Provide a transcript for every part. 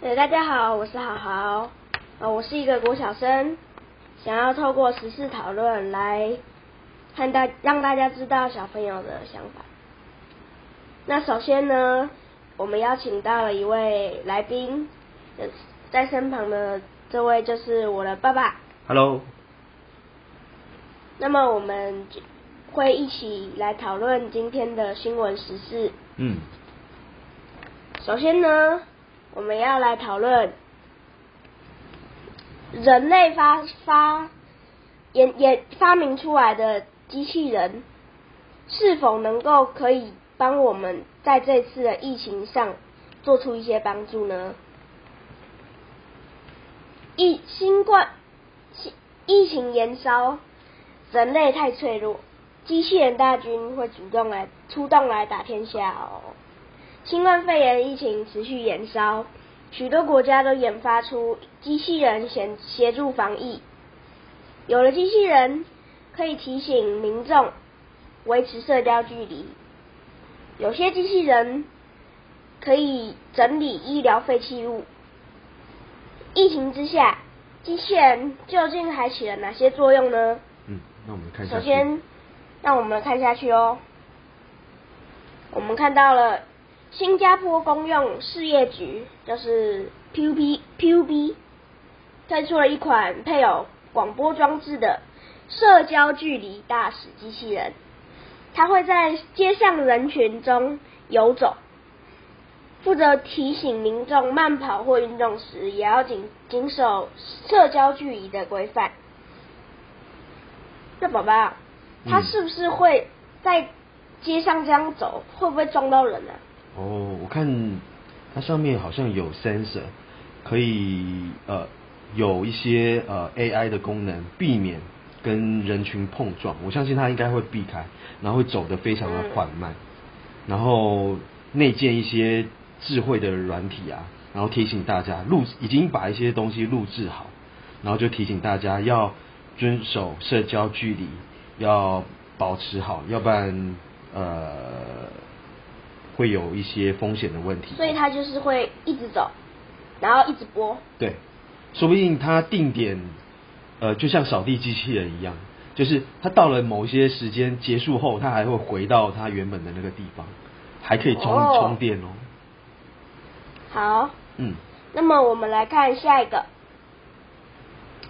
对，大家好，我是好好，呃，我是一个国小生，想要透过时事讨论来看大让大家知道小朋友的想法。那首先呢，我们邀请到了一位来宾，呃在身旁的这位就是我的爸爸。Hello，那么我们会一起来讨论今天的新闻时事。嗯，首先呢，我们要来讨论人类发发研研发明出来的机器人是否能够可以帮我们在这次的疫情上做出一些帮助呢？疫新冠疫情延烧，人类太脆弱，机器人大军会主动来出动来打天下哦。新冠肺炎疫情持续延烧，许多国家都研发出机器人协协助防疫。有了机器人，可以提醒民众维持社交距离。有些机器人可以整理医疗废弃物。疫情之下，机器人究竟还起了哪些作用呢？嗯，那我们看。首先，让我们看下去哦。我们看到了新加坡公用事业局，就是 PUB PUB 推出了一款配有广播装置的社交距离大使机器人，它会在街上人群中游走，负责提醒民众慢跑或运动时也要谨谨守社交距离的规范。那宝宝，他嗯是不是会在街上这样走，会不会撞到人啊？哦，我看它上面好像有 sensor，可以呃有一些呃 AI 的功能，避免跟人群碰撞。我相信它应该会避开，然后会走得非常的缓慢，然后内建一些智慧的软体啊，然后提醒大家录已经把一些东西录制好，然后就提醒大家要遵守社交距离，要保持好，要不然呃会有一些风险的问题。所以他就是会一直走，然后一直播。对，说不定他定点，呃，就像扫地机器人一样，就是他到了某一些时间结束后，他还会回到他原本的那个地方，还可以充、哦充电哦。好，嗯，那么我们来看下一个，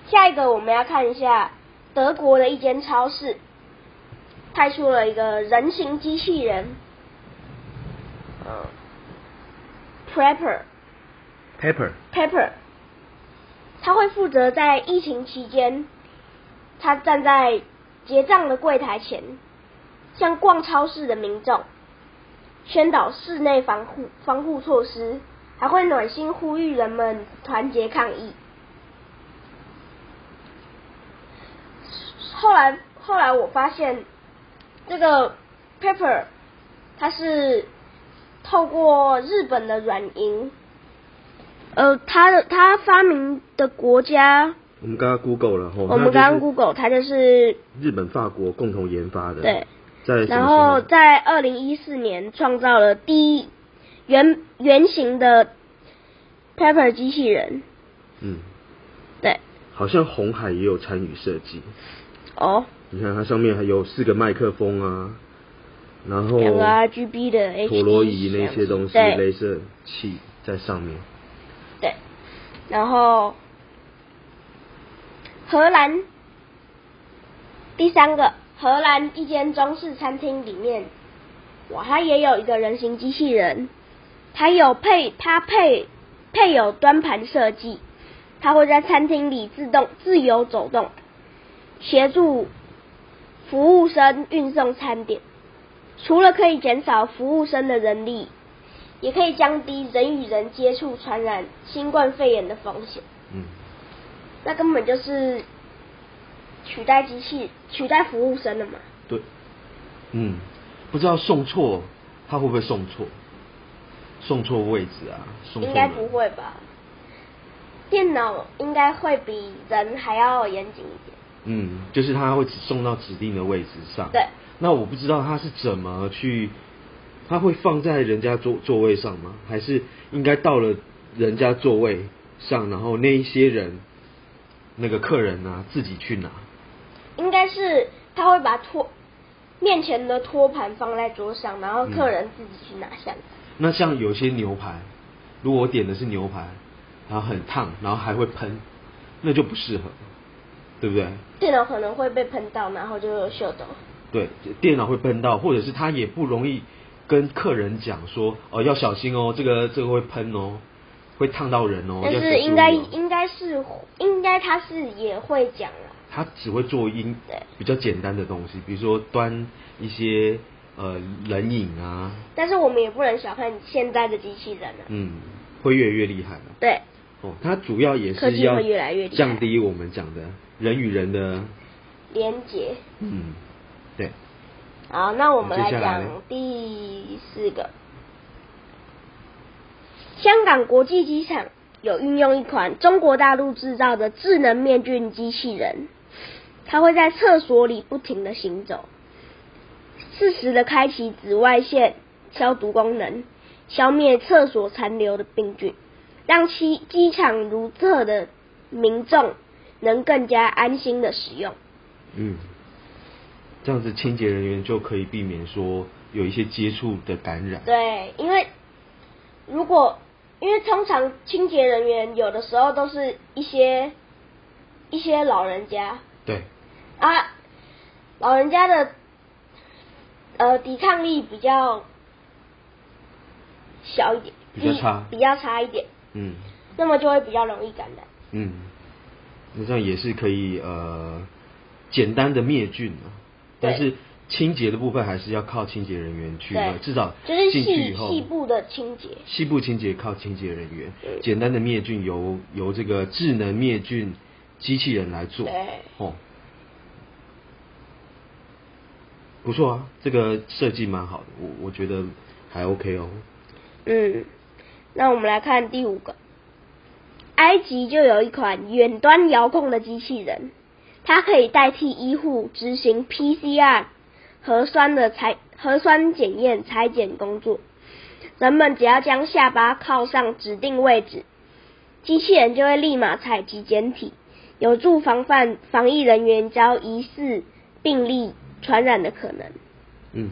下一个我们要看一下德国的一间超市派出了一个人形机器人，嗯，Prepper。Pepper，Pepper，他会负责在疫情期间，他站在结账的柜台前，向逛超市的民众宣导室内防护防护措施，还会暖心呼吁人们团结抗疫。后来，后来我发现这个 Pepper，它是透过日本的软银。呃，他的他发明的国家，我们刚刚 Google 了吼，我们刚刚 Google，它就是日本、法国共同研发的。对，在然候后在二零一四年创造了第一原原型的 Pepper 机器人，嗯，对，好像红海也有参与设计。哦，你看它上面还有四个麦克风啊，然后两个 RGB 的陀螺仪那些东西，对镭射器在上面。对，然后荷兰第三个，荷兰一间中式餐厅里面，哇，它也有一个人形机器人，它有配它配配有端盘设计，它会在餐厅里自动自由走动，协助服务生运送餐点。除了可以减少服务生的人力，也可以降低人与人接触传染新冠肺炎的风险。嗯，那根本就是取代机器、取代服务生了嘛？对，嗯，不知道送错，他会不会送错？送错位置啊？应该不会吧？电脑应该会比人还要严谨一点。嗯，就是他会只送到指定的位置上。对。那我不知道他是怎么去，他会放在人家座座位上吗？还是应该到了人家座位上，然后那一些人那个客人呢自己去拿。应该是他会把托面前的托盘放在桌上，然后客人自己去拿下来。那像有些牛排，如果我点的是牛排，然后很烫，然后还会喷，那就不适合，对不对？电脑可能会被喷到，然后就秀逗。对，电脑会喷到，或者是他也不容易跟客人讲说，哦要小心哦，这个这个会喷哦，会烫到人哦。但是应该应该是应该他是也会讲啊。他只会做一对比较简单的东西，比如说端一些呃冷饮啊，但是我们也不能小看现在的机器人啊。嗯，会越来越厉害了。对，哦，它主要也是要降低我们讲的人与人的，连接。嗯，对，好，那我们来讲第四个。香港国际机场有运用一款中国大陆制造的智能面具机器人，它会在厕所里不停的行走，适时的开启紫外线消毒功能，消灭厕所残留的病菌，让机机场如厕的民众能更加安心的使用。嗯，这样子清洁人员就可以避免说有一些接触的感染。对，因为如果因为通常清洁人员有的时候都是一些一些老人家。对，啊，老人家的呃抵抗力比较小一点，比较差。比较差一点，嗯。那么就会比较容易感染。嗯，那这样也是可以呃简单的灭菌啊，但是清洁的部分还是要靠清洁人员去，至少就是进去细以后细部的清洁。细部清洁靠清洁人员，嗯简单的灭菌由由这个智能灭菌机器人来做。哦，不错啊，这个设计蛮好的，我我觉得还 OK 哦。嗯，那我们来看第五个，埃及就有一款远端遥控的机器人，它可以代替医护执行 PCR 核酸的裁核酸检验裁剪工作。人们只要将下巴靠上指定位置，机器人就会立马采集检体，有助防范防疫人员遭疑似病例传染的可能。嗯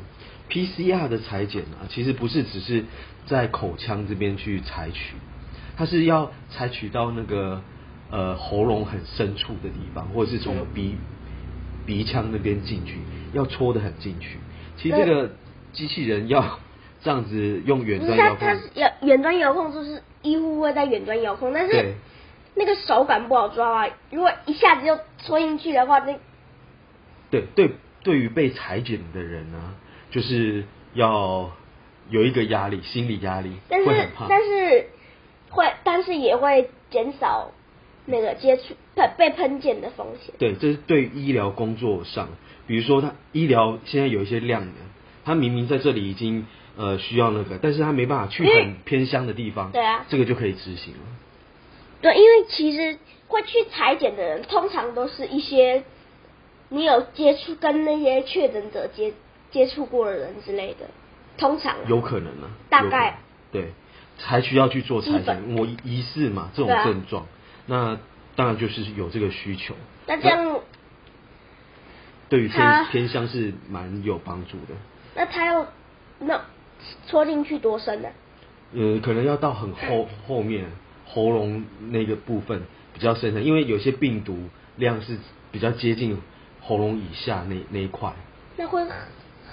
，PCR 的裁剪啊，其实不是只是在口腔这边去采取，它是要采取到那个呃喉咙很深处的地方，或者是从鼻鼻腔那边进去，要戳得很进去。其实这个机器人要这样子用远端遥控它，是遥远端遥控，就是医护会在远端遥控，但是那个手感不好抓啊。如果一下子就戳进去的话，那对对，对于被裁剪的人呢、就是要有一个压力，心理压力，但是。但是会，但是也会减少那个接触喷被喷溅的风险。对，这是对医疗工作上，比如说他医疗现在有一些量的，他明明在这里已经呃需要那个，但是他没办法去很偏乡的地方，对啊这个就可以执行了。对，因为其实会去裁剪的人，通常都是一些你有接触跟那些确诊者接接触过的人之类的，通常啊有可能啊，大概对，才需要去做裁剪。本我疑似嘛这种症状，那当然就是有这个需求。那这样，对于他偏偏乡是蛮有帮助的。那他要那戳进去多深呢、呃，可能要到很后后面喉咙那个部分比较深层，因为有些病毒量是比较接近喉咙以下那那一块。那会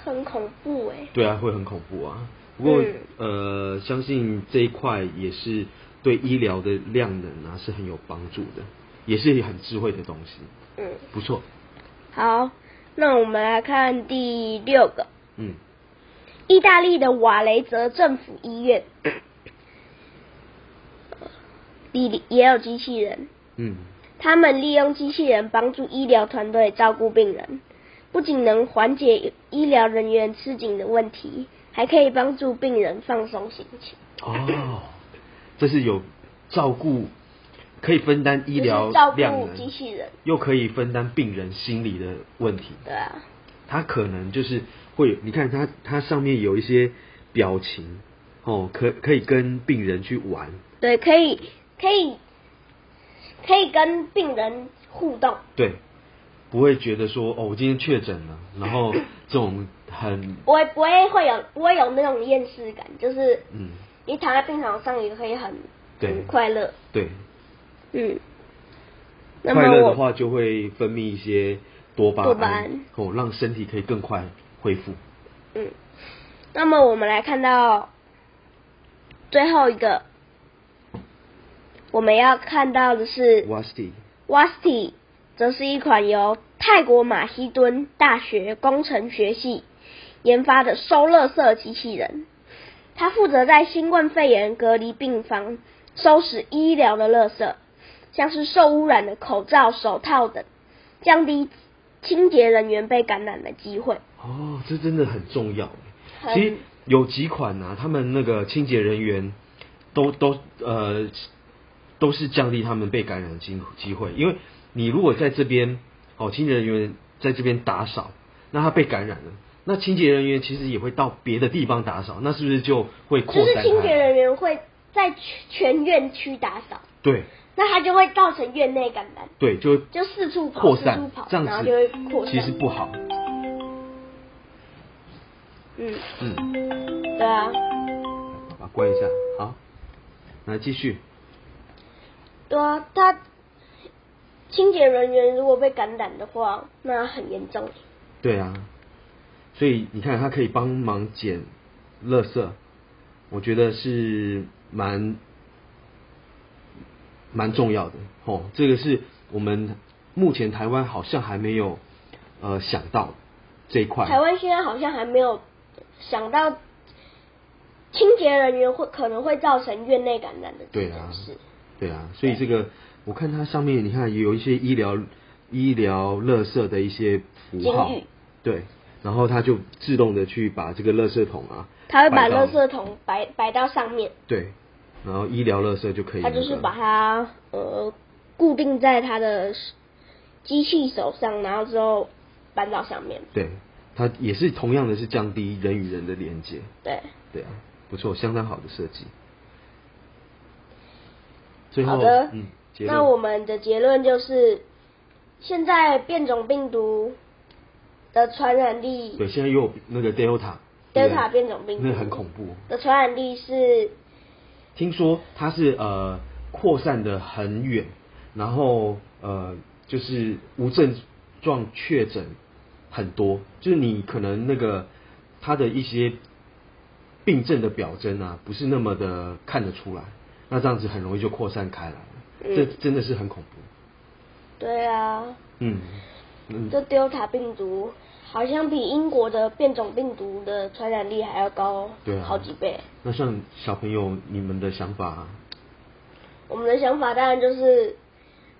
很恐怖哎、对啊，会很恐怖啊。不过、嗯呃，相信这一块也是对医疗的量能啊是很有帮助的，也是很智慧的东西，嗯，不错。好，那我们来看第六个，嗯，意大利的瓦雷泽政府医院 里也有机器人，嗯，他们利用机器人帮助医疗团队照顾病人，不仅能缓解医疗人员吃紧的问题，还可以帮助病人放松心情。哦，这是有照顾，可以分担医就疗照量顾机，器人，又可以分担病人心理的问题。对啊，他可能就是会有，你看他他上面有一些表情，哦，可可以跟病人去玩，对，可以可以可以跟病人互动，对，不会觉得说哦，我今天确诊了，然后这种很不会不会会有不会有那种厌世感，就是嗯，你躺在病床上也可以很对。很快乐，对，嗯。那么我快乐的话就会分泌一些多巴多巴胺。胺，哦，让身体可以更快恢复。嗯，那么我们来看到最后一个，我们要看到的是 Wasti Wasti，则是一款由泰国马希敦大学工程学系研发的收垃圾机器人。它负责在新冠肺炎隔离病房收拾医疗的垃圾，像是受污染的口罩、手套等，降低清洁人员被感染的机会。哦，这真的很重要。其实有几款啊，他们那个清洁人员都都呃都是降低他们被感染的机机会，因为你如果在这边哦，清洁人员在这边打扫，那他被感染了，那清洁人员其实也会到别的地方打扫，那是不是就会扩就是散开来？清洁人员会在全全院区打扫，对那它就会造成院内感染，对，就就四处跑，扩散四处跑，这样然后就会子扩散。其实不好。嗯，嗯，对啊，把它关一下，好，来继续。对啊，他清洁人员如果被感染的话，那很严重。对啊，所以你看，它可以帮忙捡垃圾，我觉得是蛮蛮重要的哦。这个是我们目前台湾好像还没有呃想到这一块。台湾现在好像还没有想到清洁人员会可能会造成院内感染的对啊。对啊，所以这个我看它上面，你看也有一些医疗医疗垃圾的一些符号，对，然后它就自动的去把这个垃圾桶啊，它会把垃圾桶摆摆到上面，对，然后医疗垃圾就可以、那个，他就是把它呃固定在它的机器手上，然后之后搬到上面。对，它也是同样的是降低人与人的连接，对，对啊，不错，相当好的设计。最后，好的。嗯，那我们的结论就是，现在变种病毒的传染力对，现在又有那个 Delta Delta 变种病毒。那很恐怖。的传染力是听说它是呃扩散的很远，然后呃就是无症状确诊很多，就是你可能那个它的一些病症的表征啊，不是那么的看得出来，那这样子很容易就扩散开来了，嗯。这真的是很恐怖。对啊，嗯嗯，这 Delta 病毒好像比英国的变种病毒的传染力还要高对啊。好几倍。那像小朋友你们的想法，我们的想法当然就是，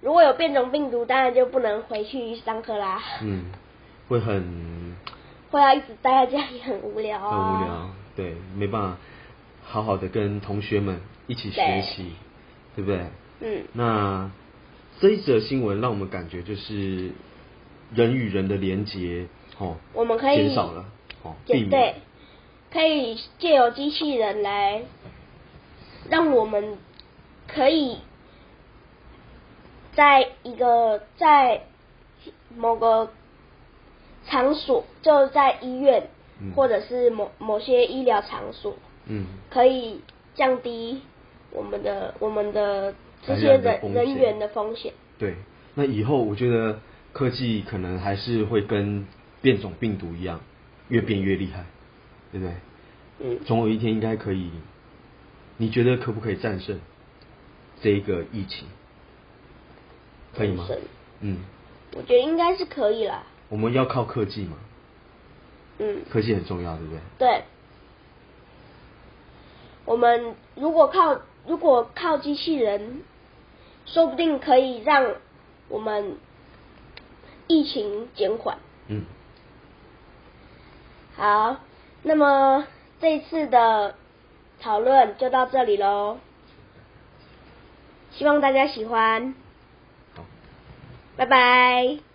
如果有变种病毒，当然就不能回去上课啦，嗯，会很 会要一直待在家里很无聊啊。很啊。无聊，对，没办法好好的跟同学们一起学习，对不对？嗯，那这一则新闻让我们感觉就是人与人的连接，哦，我们可以减少了，哦，避对对，可以借由机器人来让我们可以在一个在某个场所，就在医院、嗯或者是某某些医疗场所，嗯，可以降低我们的我们的这些人人员的风险。对。那以后我觉得科技可能还是会跟变种病毒一样，越变越厉害，对不对？嗯，总有一天应该可以，你觉得可不可以战胜这一个疫情？可以吗？嗯，我觉得应该是可以啦。我们要靠科技嘛，嗯，科技很重要，对不对？对。我们如果靠如果靠机器人，说不定可以让我们疫情减缓。嗯，好，那么这次的讨论就到这里喽，希望大家喜欢，好。拜拜。